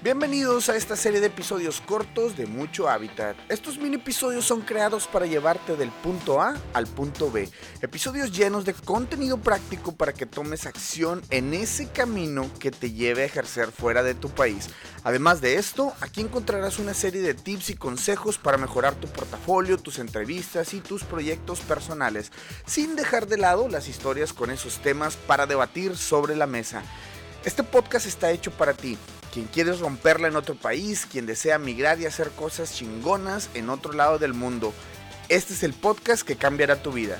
Bienvenidos a esta serie de episodios cortos de Mucho Hábitat. Estos mini episodios son creados para llevarte del punto A al punto B. Episodios llenos de contenido práctico para que tomes acción en ese camino que te lleve a ejercer fuera de tu país. Además de esto, aquí encontrarás una serie de tips y consejos para mejorar tu portafolio, tus entrevistas y tus proyectos personales, sin dejar de lado las historias con esos temas para debatir sobre la mesa. Este podcast está hecho para ti quien quieres romperla en otro país, quien desea migrar y hacer cosas chingonas en otro lado del mundo. Este es el podcast que cambiará tu vida.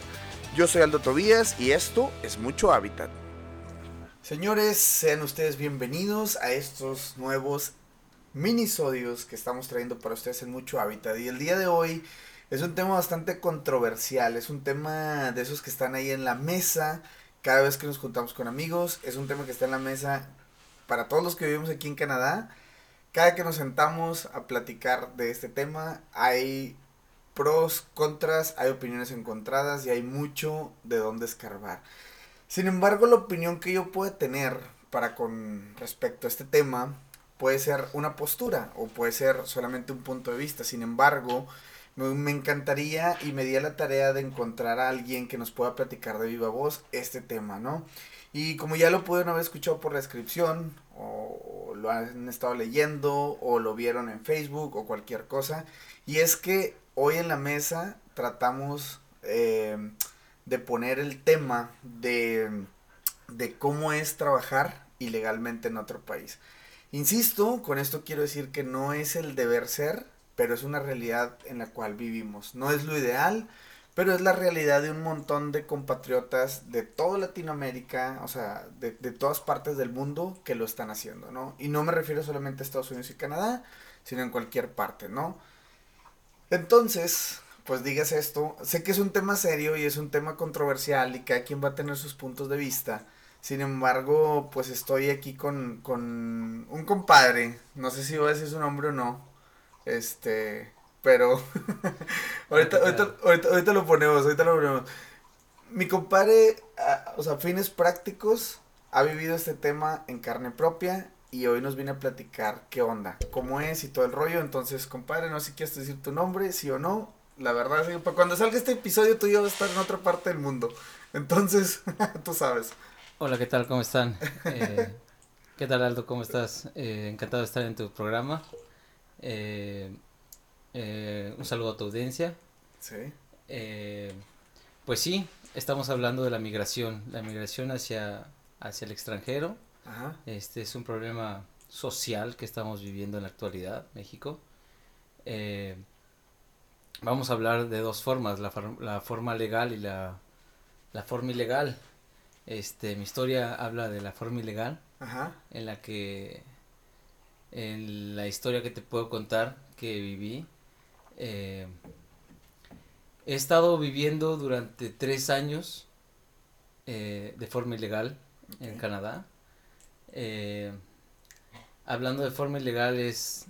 Yo soy Aldo Tobías y esto es Mucho Hábitat. Señores, sean ustedes bienvenidos a estos nuevos minisodios que estamos trayendo para ustedes en Mucho Hábitat. Y el día de hoy es un tema bastante controversial, es un tema de esos que están ahí en la mesa cada vez que nos juntamos con amigos, es un tema que está en la mesa para todos los que vivimos aquí en Canadá, cada que nos sentamos a platicar de este tema, hay pros, contras, hay opiniones encontradas y hay mucho de dónde escarbar. Sin embargo, la opinión que yo puedo tener para con respecto a este tema puede ser una postura o puede ser solamente un punto de vista. Sin embargo, me, encantaría y me di a la tarea de encontrar a alguien que nos pueda platicar de viva voz este tema, ¿no? Y como ya lo pudieron haber escuchado por la descripción, o, lo han estado leyendo, o lo vieron en Facebook, o cualquier cosa, y es que hoy en la mesa tratamos eh, de poner el tema de, de cómo es trabajar ilegalmente en otro país. Insisto, con esto quiero decir que no es el deber ser, pero es una realidad en la cual vivimos. No es lo ideal, pero es la realidad de un montón de compatriotas de toda Latinoamérica, o sea, de, todas partes del mundo que lo están haciendo, ¿no? Y no me refiero solamente a Estados Unidos y Canadá, sino en cualquier parte, ¿no? Entonces, pues digas esto, sé que es un tema serio y es un tema controversial y cada quien va a tener sus puntos de vista. Sin embargo, pues estoy aquí con, con un compadre, no sé si voy a decir su nombre o no, este, pero ahorita, ahorita, ahorita, lo ponemos, ahorita lo ponemos. Mi compadre, ah, o sea, fines prácticos, ha vivido este tema en carne propia y hoy nos viene a platicar qué onda, cómo es y todo el rollo. Entonces, compadre, no sé si quieres decir tu nombre, sí o no. La verdad, sí, para cuando salga este episodio, tú y yo vas a estar en otra parte del mundo. Entonces, tú sabes. Hola, ¿qué tal? ¿Cómo están? Eh, ¿Qué tal, Aldo? ¿Cómo estás? Eh, encantado de estar en tu programa. Eh, eh, un saludo a tu audiencia. Sí. Eh, pues sí, estamos hablando de la migración, la migración hacia, hacia el extranjero. Este es un problema social que estamos viviendo en la actualidad, México. Eh, vamos a hablar de dos formas, la, la forma legal y la, la, forma ilegal. Este, mi historia habla de la forma ilegal, en la que, en la historia que te puedo contar que viví, eh, he estado viviendo durante tres años eh, de forma ilegal en Canadá. Eh, hablando de forma ilegal es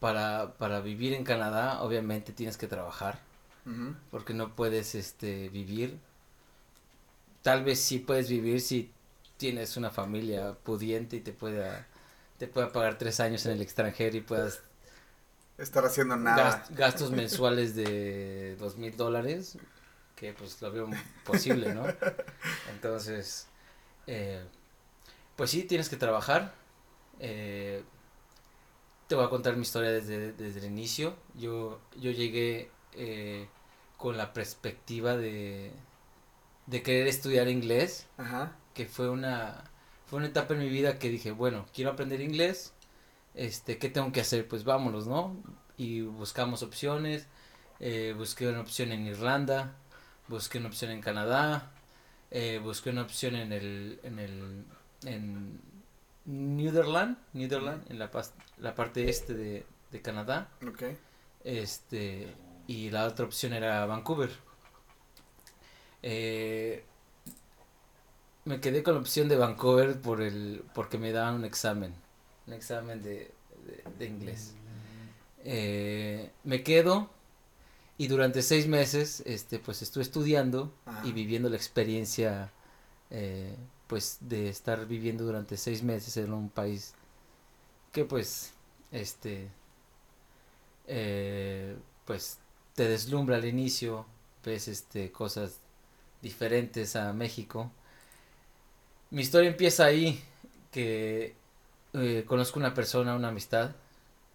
para, para, vivir en Canadá obviamente tienes que trabajar porque no puedes este vivir. Tal vez sí puedes vivir si tienes una familia pudiente y te pueda te pueda pagar tres años en el extranjero y puedas estar haciendo nada. gastos mensuales de dos mil dólares, que pues lo veo posible, ¿no? Entonces, eh, pues sí, tienes que trabajar. Eh, te voy a contar mi historia desde, desde el inicio. Yo, yo llegué eh, con la perspectiva de, de querer estudiar inglés, que fue una, fue una etapa en mi vida que dije, bueno, quiero aprender inglés este, ¿qué tengo que hacer? Pues vámonos, ¿no? Y buscamos opciones, eh, busqué una opción en Irlanda, busqué una opción en Canadá, eh, busqué una opción en el, en el, en Netherland, Netherland, en la, la parte este de, de Canadá. Okay. Este, y la otra opción era Vancouver. Eh, me quedé con la opción de Vancouver por el, porque me daban un examen un examen de, inglés. Eh, me quedo y durante seis meses este, pues estuve estudiando y viviendo la experiencia eh, pues de estar viviendo durante seis meses en un país que pues, este, eh, pues te deslumbra al inicio, ves este, cosas diferentes a México. Mi historia empieza ahí, que eh, conozco una persona, una amistad,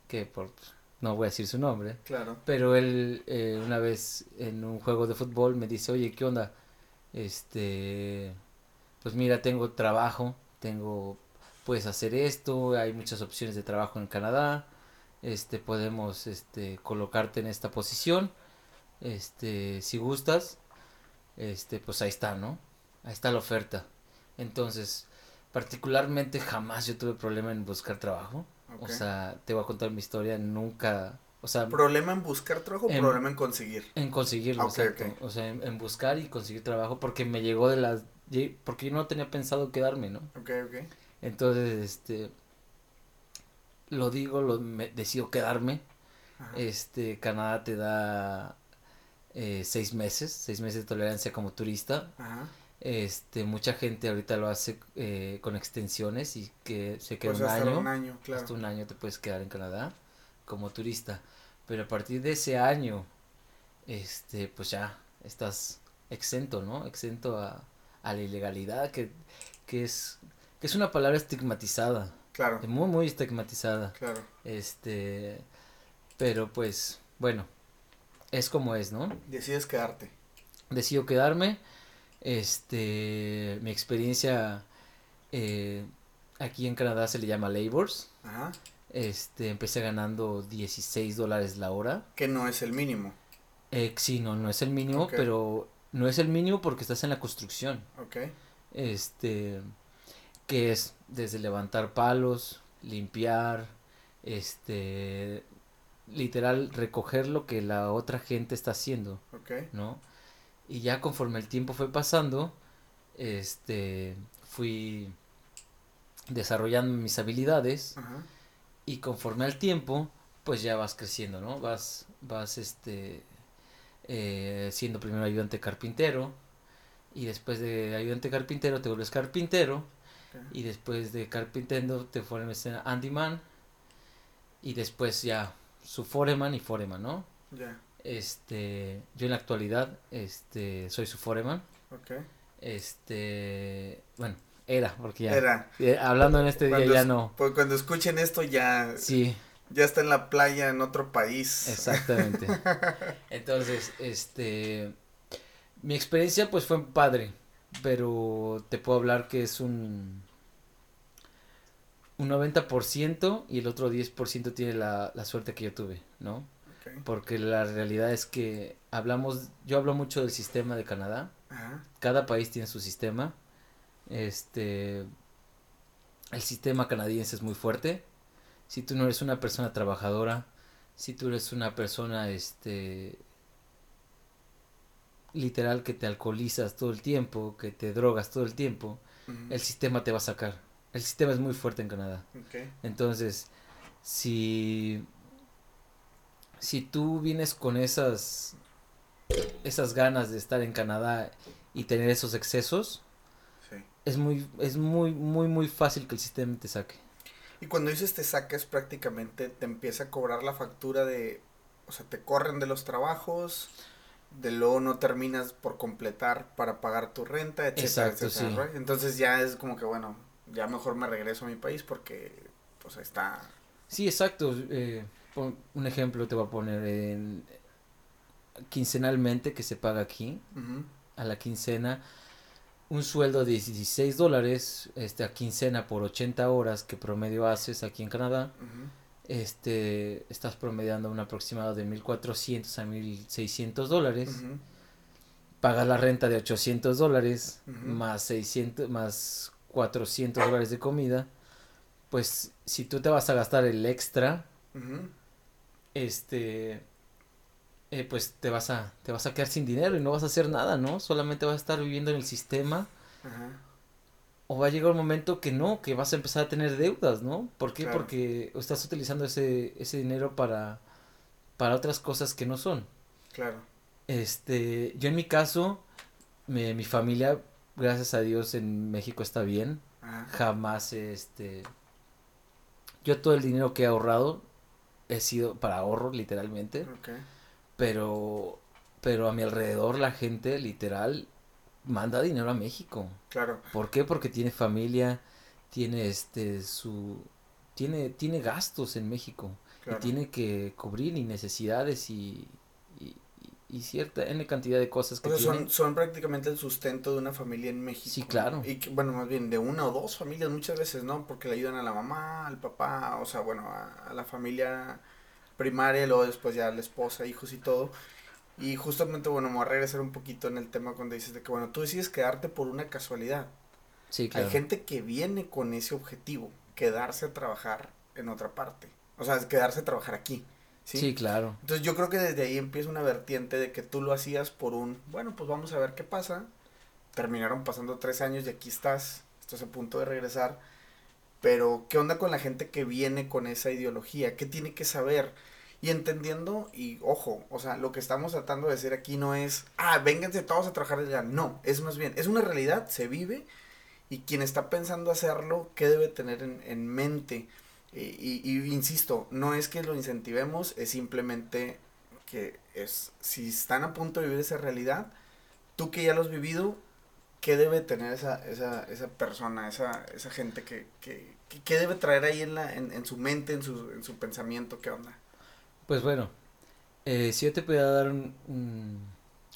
que por no voy a decir su nombre, claro. pero él eh, una vez en un juego de fútbol me dice, oye, ¿qué onda? Este, pues mira, tengo trabajo, tengo, puedes hacer esto, hay muchas opciones de trabajo en Canadá, este, podemos, este, colocarte en esta posición, este, si gustas, este, pues ahí está, ¿no? Ahí está la oferta. Entonces, particularmente jamás yo tuve problema en buscar trabajo. O sea, te voy a contar mi historia, nunca, o sea... ¿Problema en buscar trabajo o problema en conseguir? En conseguirlo, exacto. O sea, en, buscar y conseguir trabajo porque me llegó de las... Porque yo no tenía pensado quedarme, ¿no? Ok, ok. Entonces, este... Lo digo, lo, me, decido quedarme. Este, Canadá te da eh, seis meses, seis meses de tolerancia como turista. Ajá. Este, mucha gente ahorita lo hace eh, con extensiones y que se queda pues un año. un año, claro. Hasta un año te puedes quedar en Canadá como turista. Pero a partir de ese año, este, pues ya estás exento, ¿no? Exento a, a la ilegalidad, que, que, es, que es una palabra estigmatizada. Claro. Muy, muy estigmatizada. Claro. Este, pero pues, bueno, es como es, ¿no? Decides quedarte. Decido quedarme este, mi experiencia eh, aquí en Canadá se le llama labors. Ajá. Este, empecé ganando 16 dólares la hora. Que no es el mínimo. Eh, sí, no, no es el mínimo, pero no es el mínimo porque estás en la construcción. Ok. Este, que es desde levantar palos, limpiar, este, literal recoger lo que la otra gente está haciendo. Ok. ¿No? Y ya conforme el tiempo fue pasando, este, fui desarrollando mis habilidades y conforme al tiempo, pues ya vas creciendo, ¿no? Vas, vas, este, eh, siendo primero ayudante carpintero y después de ayudante carpintero te vuelves carpintero y después de carpintero te formes en handyman y después ya su foreman y foreman, ¿no? Ya. Este, yo en la actualidad, este, soy su foreman. Ok. Este, bueno, era, porque ya. Era. Eh, hablando en este día ya no. Pues cuando escuchen esto ya. Sí. Ya está en la playa en otro país. Exactamente. Entonces, este, mi experiencia pues fue padre, pero te puedo hablar que es un un 90% y el otro 10% tiene la, la suerte que yo tuve, ¿no? Porque la realidad es que hablamos, yo hablo mucho del sistema de Canadá. Cada país tiene su sistema. Este, el sistema canadiense es muy fuerte. Si tú no eres una persona trabajadora, si tú eres una persona, este, literal que te alcoholizas todo el tiempo, que te drogas todo el tiempo, el sistema te va a sacar. El sistema es muy fuerte en Canadá. Entonces, si si tú vienes con esas esas ganas de estar en Canadá y tener esos excesos, es muy es muy muy muy fácil que el sistema te saque. Y cuando dices te saques prácticamente te empieza a cobrar la factura de o sea, te corren de los trabajos, de luego no terminas por completar para pagar tu renta, etcétera, etcétera, Entonces ya es como que bueno, ya mejor me regreso a mi país porque pues está Sí, exacto. Eh, un ejemplo te voy a poner en quincenalmente que se paga aquí a la quincena un sueldo de 16 dólares este a quincena por 80 horas que promedio haces aquí en Canadá este estás promediando un aproximado de 1400 a 1600 dólares. Pagas la renta de 800 dólares más 600 más 400 dólares de comida pues si tú te vas a gastar el extra este, eh, pues te vas a, te vas a quedar sin dinero y no vas a hacer nada, ¿no? Solamente vas a estar viviendo en el sistema. O va a llegar un momento que no, que vas a empezar a tener deudas, ¿no? ¿Por qué? Porque estás utilizando ese, ese dinero para, para otras cosas que no son. Claro. Este, yo en mi caso, mi familia, gracias a Dios, en México está bien. Jamás, este, Yo todo el dinero que he ahorrado he sido para ahorro, literalmente. Pero, pero a mi alrededor la gente, literal, manda dinero a México. Claro. ¿Por qué? Porque tiene familia, tiene este, su, tiene, tiene gastos en México. Y tiene que cubrir y necesidades y, y cierta N cantidad de cosas que Son, son prácticamente el sustento de una familia en México. Sí, claro. Y que, bueno, más bien de una o dos familias muchas veces, ¿no? Porque le ayudan a la mamá, al papá, o sea, bueno, a, la familia primaria, luego después ya a la esposa, hijos y todo. Y justamente, bueno, me voy a regresar un poquito en el tema cuando dices de que, bueno, tú decides quedarte por una casualidad. Sí, claro. Hay gente que viene con ese objetivo, quedarse a trabajar en otra parte. O sea, quedarse a trabajar aquí. ¿Sí? claro. Entonces yo creo que desde ahí empieza una vertiente de que tú lo hacías por un, bueno, pues vamos a ver qué pasa. Terminaron pasando tres años y aquí estás, estás a punto de regresar. Pero, ¿qué onda con la gente que viene con esa ideología? ¿Qué tiene que saber? Y entendiendo, y ojo, o sea, lo que estamos tratando de decir aquí no es, ah, vénganse todos a trabajar allá. No, es más bien, es una realidad, se vive. Y quien está pensando hacerlo, ¿qué debe tener en, en mente? Y, y, insisto, no es que lo incentivemos, es simplemente que es, si están a punto de vivir esa realidad, tú que ya lo has vivido, ¿qué debe tener esa, esa, esa persona, esa, esa gente que, que, que, debe traer ahí en, la, en, en, su mente, en su, en su pensamiento, qué onda? Pues bueno, eh, si yo te pudiera dar un,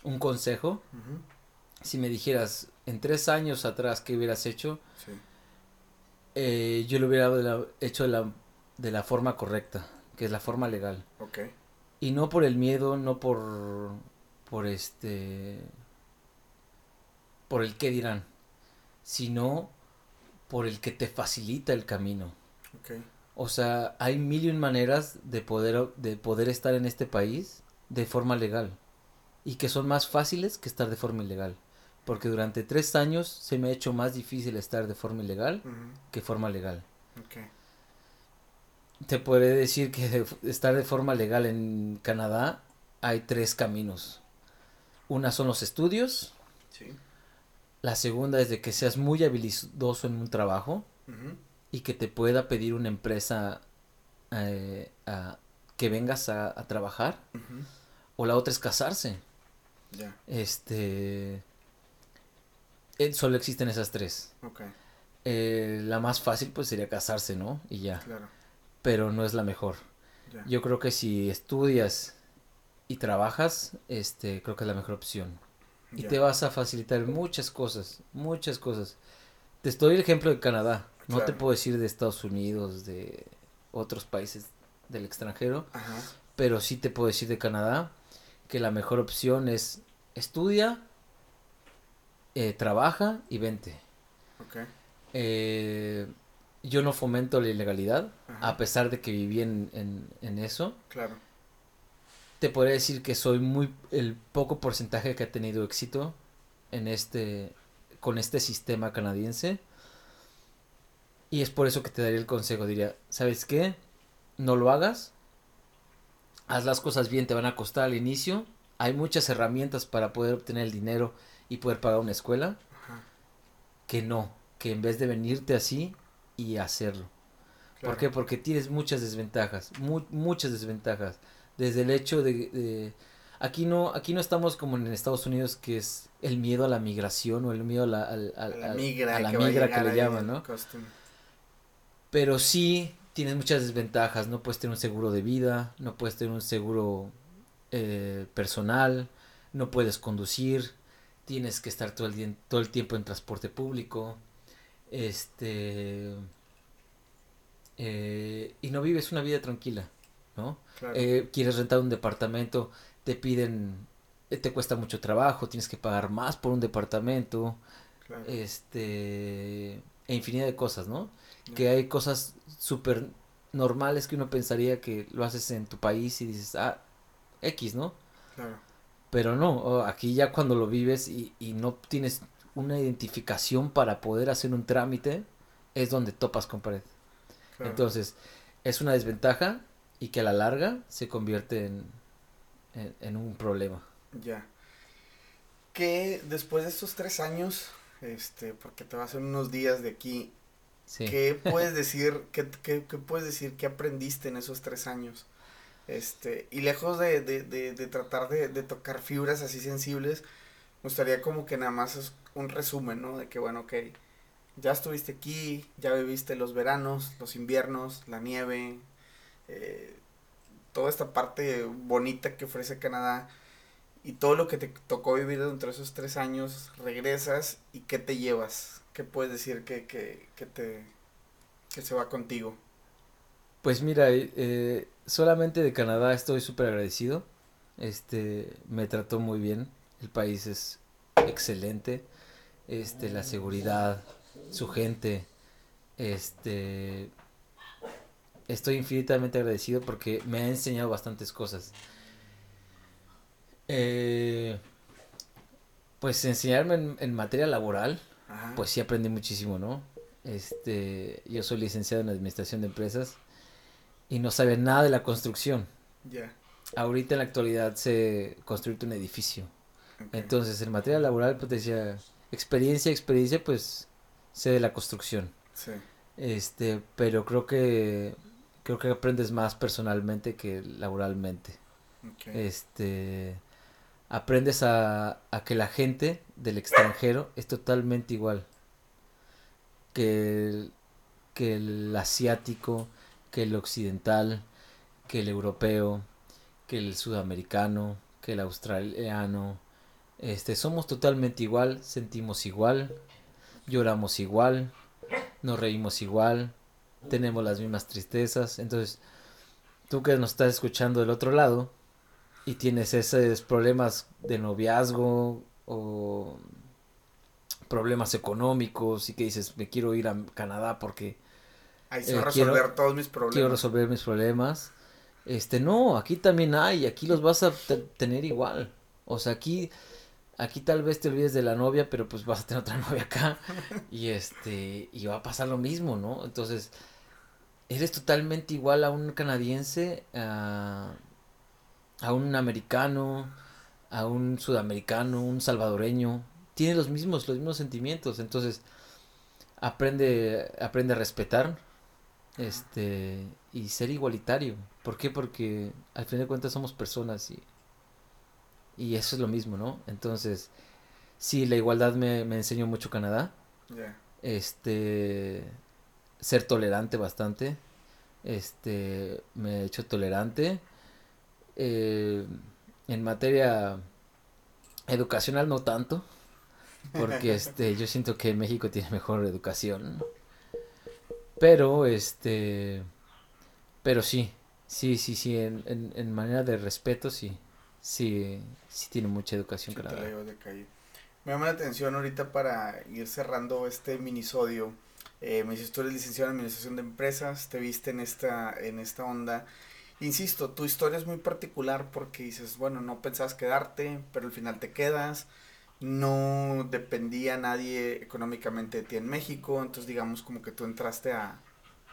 un, consejo, si me dijeras en tres años atrás qué hubieras hecho, sí eh, yo lo hubiera hecho de la, de la forma correcta, que es la forma legal. Ok. Y no por el miedo, no por, por este, por el qué dirán, sino por el que te facilita el camino. Okay. O sea, hay mil y un maneras de poder, de poder estar en este país de forma legal. Y que son más fáciles que estar de forma ilegal porque durante tres años se me ha hecho más difícil estar de forma ilegal que forma legal. Te podré decir que estar de forma legal en Canadá hay tres caminos. Una son los estudios. La segunda es de que seas muy habilidoso en un trabajo y que te pueda pedir una empresa eh, que vengas a, trabajar. O la otra es casarse. Este eh, solo existen esas tres. Eh, la más fácil pues sería casarse, ¿no? Y ya. Claro. Pero no es la mejor. Yo creo que si estudias y trabajas, este, creo que es la mejor opción. Y te vas a facilitar muchas cosas, muchas cosas. Te estoy el ejemplo de Canadá. No te puedo decir de Estados Unidos, de otros países del extranjero. Pero sí te puedo decir de Canadá que la mejor opción es estudia, eh, trabaja y vente. Eh, yo no fomento la ilegalidad, a pesar de que viví en, eso. Claro. Te podría decir que soy muy el poco porcentaje que ha tenido éxito en este con este sistema canadiense. Y es por eso que te daría el consejo, diría, ¿sabes qué? No lo hagas. Haz las cosas bien, te van a costar al inicio. Hay muchas herramientas para poder obtener el dinero y poder pagar una escuela, que no, que en vez de venirte así y hacerlo. ¿Por qué? Porque tienes muchas desventajas, muchas desventajas. Desde el hecho de, aquí no aquí no estamos como en Estados Unidos que es el miedo a la migración o el miedo a la, la migra, a la que, migra que le llaman, ¿no? Pero sí tienes muchas desventajas, no puedes tener un seguro de vida, no puedes tener un seguro eh, personal, no puedes conducir, tienes que estar todo el, día, todo el tiempo en transporte público, este, eh, y no vives una vida tranquila, ¿no? Eh, quieres rentar un departamento, te piden, eh, te cuesta mucho trabajo, tienes que pagar más por un departamento, este, e infinidad de cosas, ¿no? Que hay cosas súper normales que uno pensaría que lo haces en tu país y dices, ah, X, ¿no? Claro pero no, aquí ya cuando lo vives y, no tienes una identificación para poder hacer un trámite, es donde topas con pared. Entonces, es una desventaja y que a la larga se convierte en, en, un problema. Ya. Que después de estos tres años, este, porque te vas en unos días de aquí, ¿Qué puedes decir, qué, qué, qué, puedes decir, qué aprendiste en esos tres años? Este, y lejos de, de, de, tratar de, de, tocar fibras así sensibles, me gustaría como que nada más es un resumen, ¿no? De que, bueno, ok, ya estuviste aquí, ya viviste los veranos, los inviernos, la nieve, eh, toda esta parte bonita que ofrece Canadá y todo lo que te tocó vivir dentro de esos tres años, regresas y qué te llevas, qué puedes decir que, que, que te que se va contigo. Pues mira, eh, solamente de Canadá estoy súper agradecido. Este, me trató muy bien. El país es excelente. Este, la seguridad, su gente. Este, estoy infinitamente agradecido porque me ha enseñado bastantes cosas. Eh, pues enseñarme en, materia laboral, pues sí aprendí muchísimo, ¿no? Este, yo soy licenciado en administración de empresas y no sabía nada de la construcción. Ya. Ahorita en la actualidad se construye un edificio. Entonces, en materia laboral, pues decía, experiencia, experiencia, pues sé de la construcción. Sí. Este, pero creo que creo que aprendes más personalmente que laboralmente. Este, aprendes a, a que la gente del extranjero es totalmente igual que que el asiático, que el occidental, que el europeo, que el sudamericano, que el australiano. Este, somos totalmente igual, sentimos igual, lloramos igual, nos reímos igual, tenemos las mismas tristezas. Entonces, tú que nos estás escuchando del otro lado y tienes esos problemas de noviazgo o problemas económicos y que dices, me quiero ir a Canadá porque Ahí se va a eh, resolver todos mis problemas. Quiero resolver mis problemas. Este, no, aquí también hay, aquí los vas a tener igual. O sea, aquí, aquí tal vez te olvides de la novia, pero pues vas a tener otra novia acá. y este, y va a pasar lo mismo, ¿no? Entonces, eres totalmente igual a un canadiense, a, a un americano, a un sudamericano, un salvadoreño. Tiene los mismos, los mismos sentimientos. Entonces, aprende, aprende a respetar este y ser igualitario. ¿Por qué? Porque al fin de cuentas somos personas y, y eso es lo mismo, ¿no? Entonces, sí, la igualdad me, me enseñó mucho Canadá. Este, ser tolerante bastante. Este, me he hecho tolerante. Eh, en materia educacional no tanto. Porque este, yo siento que México tiene mejor educación. Pero, este, pero sí, sí, sí, sí, en, en, en manera de respeto, sí, sí, sí tiene mucha educación sí, de calle. Me llama la atención ahorita para ir cerrando este minisodio. Eh, me dices, tú eres licenciado en Administración de Empresas, te viste en esta, en esta onda. Insisto, tu historia es muy particular porque dices, bueno, no pensabas quedarte, pero al final te quedas no dependía nadie económicamente de ti en México, entonces digamos como que tú entraste a,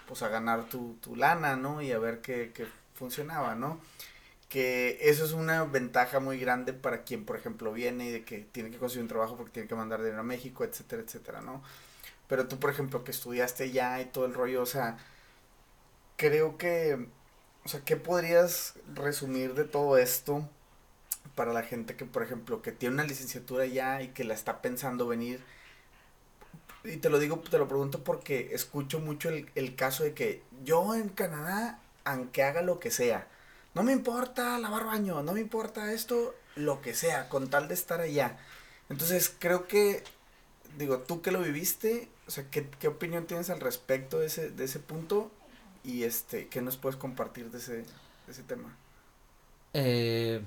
pues a ganar tu, tu lana, ¿no? Y a ver qué, qué funcionaba, ¿no? Que eso es una ventaja muy grande para quien, por ejemplo, viene y de que tiene que conseguir un trabajo porque tiene que mandar dinero a México, etcétera, etcétera, ¿no? Pero tú, por ejemplo, que estudiaste ya y todo el rollo, o sea, creo que, o sea, ¿qué podrías resumir de todo esto? Para la gente que, por ejemplo, que tiene una licenciatura ya y que la está pensando venir. Y te lo digo, te lo pregunto porque escucho mucho el, el caso de que yo en Canadá, aunque haga lo que sea, no me importa lavar baño, no me importa esto, lo que sea, con tal de estar allá. Entonces creo que, digo, tú que lo viviste, o sea, ¿qué, qué opinión tienes al respecto de ese, de ese punto? Y este, ¿qué nos puedes compartir de ese, de ese tema? Eh,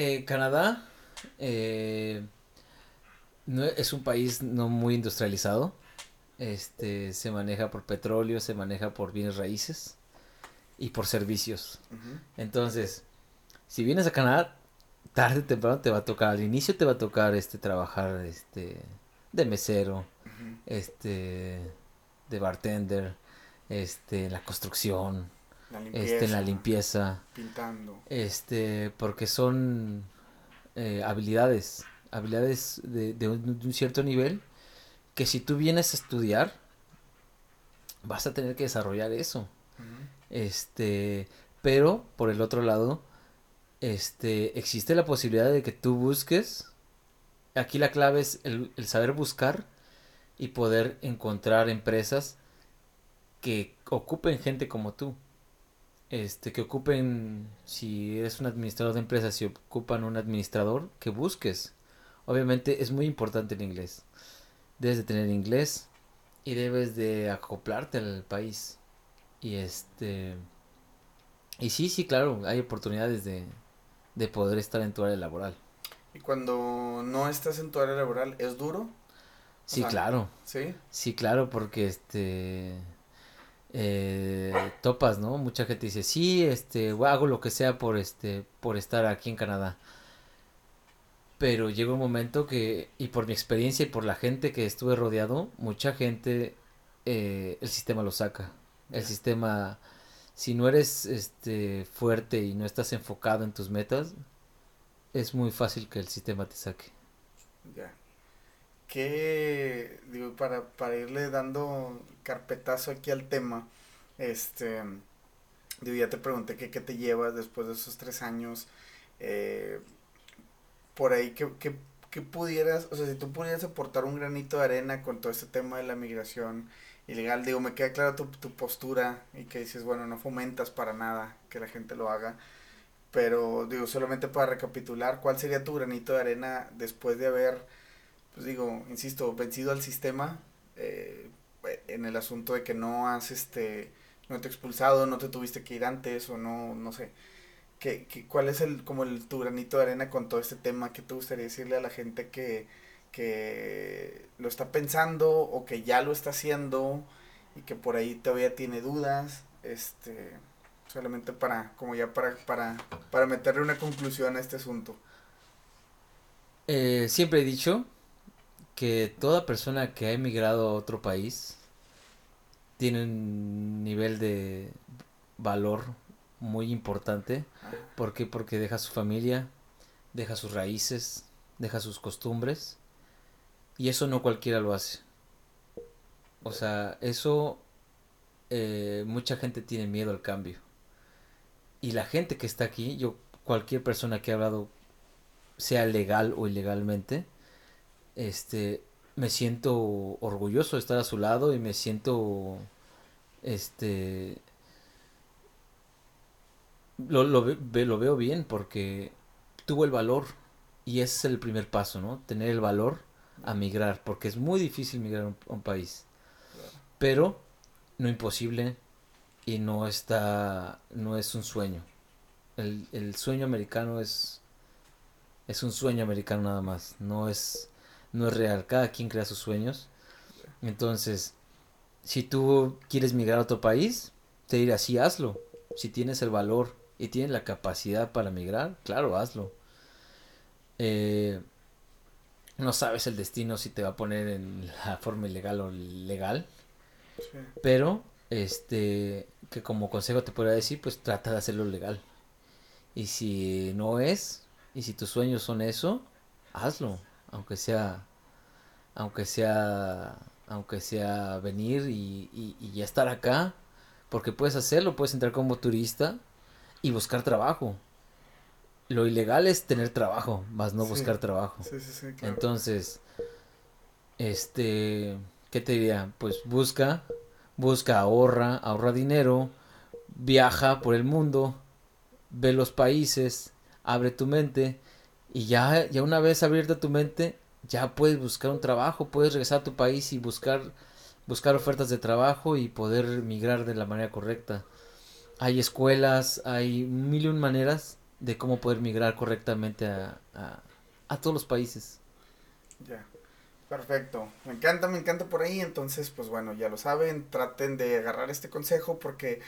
Eh, Canadá eh, no, es un país no muy industrializado. Este se maneja por petróleo, se maneja por bienes raíces y por servicios. Entonces, si vienes a Canadá, tarde o temprano te va a tocar, al inicio te va a tocar este trabajar este de mesero, este de bartender, este en la construcción, este, en la limpieza. Pintando. Este, porque son eh, habilidades, habilidades de, de, un, cierto nivel que si tú vienes a estudiar, vas a tener que desarrollar eso. Este, pero por el otro lado, este, existe la posibilidad de que tú busques. Aquí la clave es el, el saber buscar y poder encontrar empresas que ocupen gente como tú. Este, que ocupen, si eres un administrador de empresas, si ocupan un administrador, que busques. Obviamente es muy importante el inglés. Debes de tener inglés y debes de acoplarte al país. Y este... Y sí, sí, claro, hay oportunidades de, de poder estar en tu área laboral. ¿Y cuando no estás en tu área laboral, es duro? Sí, claro. Sí. Sí, claro, porque este eh, topas, ¿no? Mucha gente dice, sí, este, hago lo que sea por este, por estar aquí en Canadá. Pero llega un momento que, y por mi experiencia y por la gente que estuve rodeado, mucha gente, eh, el sistema lo saca. El sistema, si no eres este, fuerte y no estás enfocado en tus metas, es muy fácil que el sistema te saque. Ya que, digo, para, para irle dando carpetazo aquí al tema, este, digo, ya te pregunté que qué te llevas después de esos tres años, eh, por ahí, que, que, pudieras, o sea, si tú pudieras aportar un granito de arena con todo este tema de la migración ilegal, digo, me queda clara tu, tu postura y que dices, bueno, no fomentas para nada que la gente lo haga, pero digo, solamente para recapitular, ¿cuál sería tu granito de arena después de haber pues digo, insisto, vencido al sistema eh, en el asunto de que no has, este, no te expulsado, no te tuviste que ir antes o no, no sé. ¿Qué, qué, cuál es el, como el, tu granito de arena con todo este tema? ¿Qué te gustaría decirle a la gente que, que lo está pensando o que ya lo está haciendo y que por ahí todavía tiene dudas? Este, solamente para, como ya para, para, para meterle una conclusión a este asunto. Eh, siempre he dicho que toda persona que ha emigrado a otro país tiene un nivel de valor muy importante. ¿Por qué? Porque deja su familia, deja sus raíces, deja sus costumbres. Y eso no cualquiera lo hace. O sea, eso eh, mucha gente tiene miedo al cambio. Y la gente que está aquí, yo, cualquier persona que ha hablado, sea legal o ilegalmente, este, me siento orgulloso de estar a su lado y me siento, este, lo, lo, lo veo bien porque tuvo el valor y es el primer paso, ¿no? Tener el valor a migrar, porque es muy difícil migrar a un, país. Pero no imposible y no está, no es un sueño. El, el sueño americano es, es un sueño americano nada más, no es no es real. Cada quien crea sus sueños. Entonces, si tú quieres migrar a otro país, te diré así, hazlo. Si tienes el valor y tienes la capacidad para migrar, claro, hazlo. Eh, no sabes el destino si te va a poner en la forma ilegal o legal. Pero, este, que como consejo te podría decir, pues trata de hacerlo legal. Y si no es, y si tus sueños son eso, hazlo aunque sea, aunque sea, aunque sea venir y, y, ya estar acá, porque puedes hacerlo, puedes entrar como turista y buscar trabajo. Lo ilegal es tener trabajo, más no buscar trabajo. Entonces, este, ¿qué te diría? Pues busca, busca, ahorra, ahorra dinero, viaja por el mundo, ve los países, abre tu mente y ya, ya una vez abierta tu mente, ya puedes buscar un trabajo, puedes regresar a tu país y buscar, buscar ofertas de trabajo y poder migrar de la manera correcta. Hay escuelas, hay mil y un maneras de cómo poder migrar correctamente a, a, todos los países. Ya, perfecto. Me encanta, me encanta por ahí. Entonces, pues bueno, ya lo saben, traten de agarrar este consejo porque,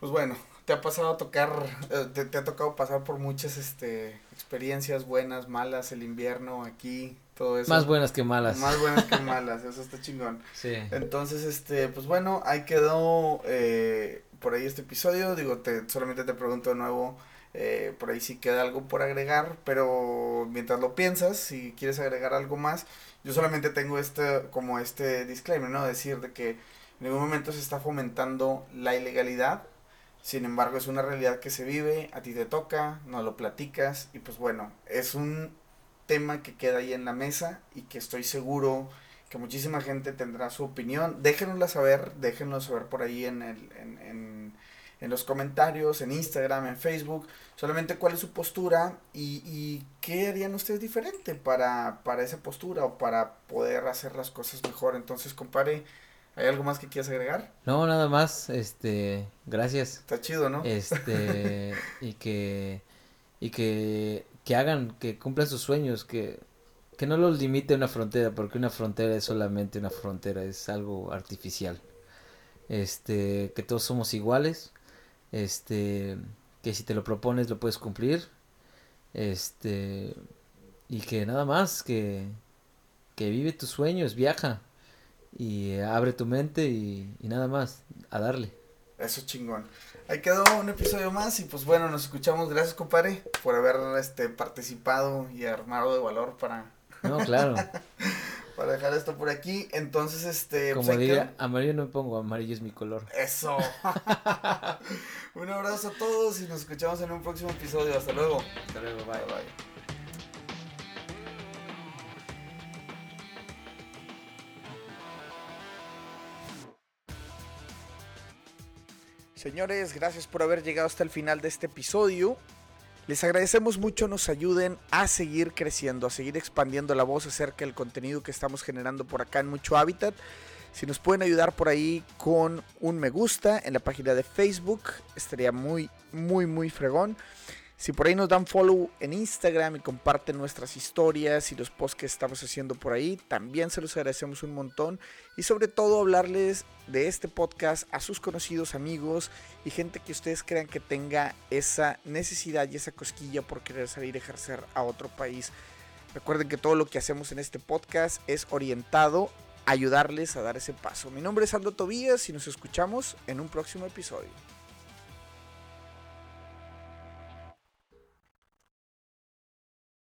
pues bueno, te ha pasado a tocar, eh, te, ha tocado pasar por muchas este, experiencias buenas, malas, el invierno aquí, todo eso. Más buenas que malas. Más buenas que malas, eso está chingón. Sí. Entonces, este, pues bueno, ahí quedó eh, por ahí este episodio. Digo, te, solamente te pregunto de nuevo, eh, por ahí si queda algo por agregar, pero mientras lo piensas, si quieres agregar algo más, yo solamente tengo este, como este disclaimer, ¿no? Decir de que en ningún momento se está fomentando la ilegalidad, sin embargo es una realidad que se vive, a ti te toca, no lo platicas y pues bueno, es un tema que queda ahí en la mesa y que estoy seguro que muchísima gente tendrá su opinión. Déjenosla saber, déjenos saber por ahí en, el, en, en, en, los comentarios, en Instagram, en Facebook, solamente cuál es su postura y, y qué harían ustedes diferente para, para esa postura o para poder hacer las cosas mejor. Entonces, compadre, ¿hay algo más que quieras agregar? No, nada más, este, gracias. Está chido, ¿no? Este, y que, y que, que hagan, que cumplan sus sueños, que que no los limite una frontera, porque una frontera es solamente una frontera, es algo artificial. Este, que todos somos iguales, este, que si te lo propones lo puedes cumplir, este, y que nada más, que, que vive tus sueños, viaja, y abre tu mente y, y nada más, a darle. Eso chingón. Ahí quedó un episodio más y pues bueno, nos escuchamos. Gracias, compadre, por haber este participado y armado de valor para no, claro. Para dejar esto por aquí. Entonces, este. Como pues diría, amarillo no me pongo, amarillo es mi color. Eso. un abrazo a todos y nos escuchamos en un próximo episodio. Hasta luego. Hasta luego, bye. bye. Señores, gracias por haber llegado hasta el final de este episodio. Les agradecemos mucho, nos ayuden a seguir creciendo, a seguir expandiendo la voz acerca del contenido que estamos generando por acá en Mucho Hábitat. Si nos pueden ayudar por ahí con un me gusta en la página de Facebook, estaría muy, muy, muy fregón. Si por ahí nos dan follow en Instagram y comparten nuestras historias y los posts que estamos haciendo por ahí, también se los agradecemos un montón. Y sobre todo hablarles de este podcast a sus conocidos amigos y gente que ustedes crean que tenga esa necesidad y esa cosquilla por querer salir a ejercer a otro país. Recuerden que todo lo que hacemos en este podcast es orientado a ayudarles a dar ese paso. Mi nombre es Aldo Tobías y nos escuchamos en un próximo episodio.